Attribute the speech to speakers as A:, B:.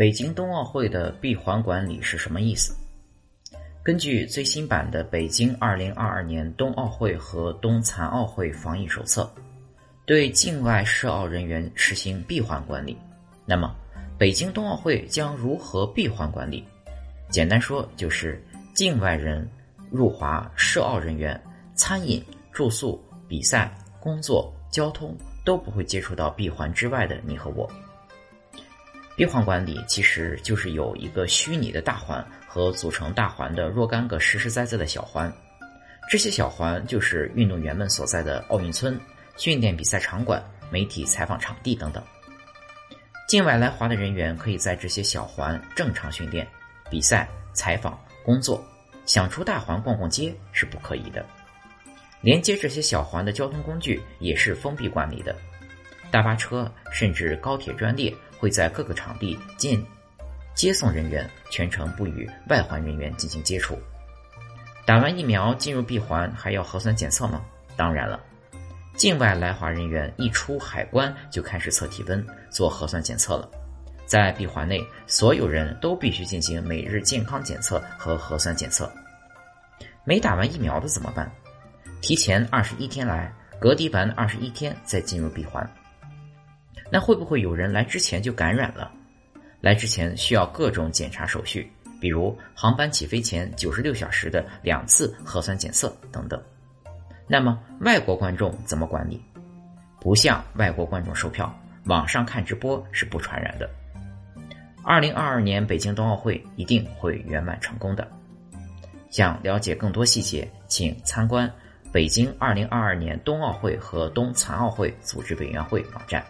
A: 北京冬奥会的闭环管理是什么意思？根据最新版的《北京2022年冬奥会和冬残奥会防疫手册》，对境外涉奥人员实行闭环管理。那么，北京冬奥会将如何闭环管理？简单说，就是境外人入华涉奥人员餐饮、住宿、比赛、工作、交通都不会接触到闭环之外的你和我。闭环管理其实就是有一个虚拟的大环和组成大环的若干个实实在在的小环，这些小环就是运动员们所在的奥运村、训练比赛场馆、媒体采访场地等等。境外来华的人员可以在这些小环正常训练、比赛、采访、工作，想出大环逛逛街是不可以的。连接这些小环的交通工具也是封闭管理的，大巴车甚至高铁专列。会在各个场地接接送人员，全程不与外环人员进行接触。打完疫苗进入闭环还要核酸检测吗？当然了，境外来华人员一出海关就开始测体温、做核酸检测了。在闭环内，所有人都必须进行每日健康检测和核酸检测。没打完疫苗的怎么办？提前二十一天来，隔离完二十一天再进入闭环。那会不会有人来之前就感染了？来之前需要各种检查手续，比如航班起飞前九十六小时的两次核酸检测等等。那么外国观众怎么管理？不向外国观众售票，网上看直播是不传染的。二零二二年北京冬奥会一定会圆满成功的。想了解更多细节，请参观北京二零二二年冬奥会和冬残奥会组织委员会网站。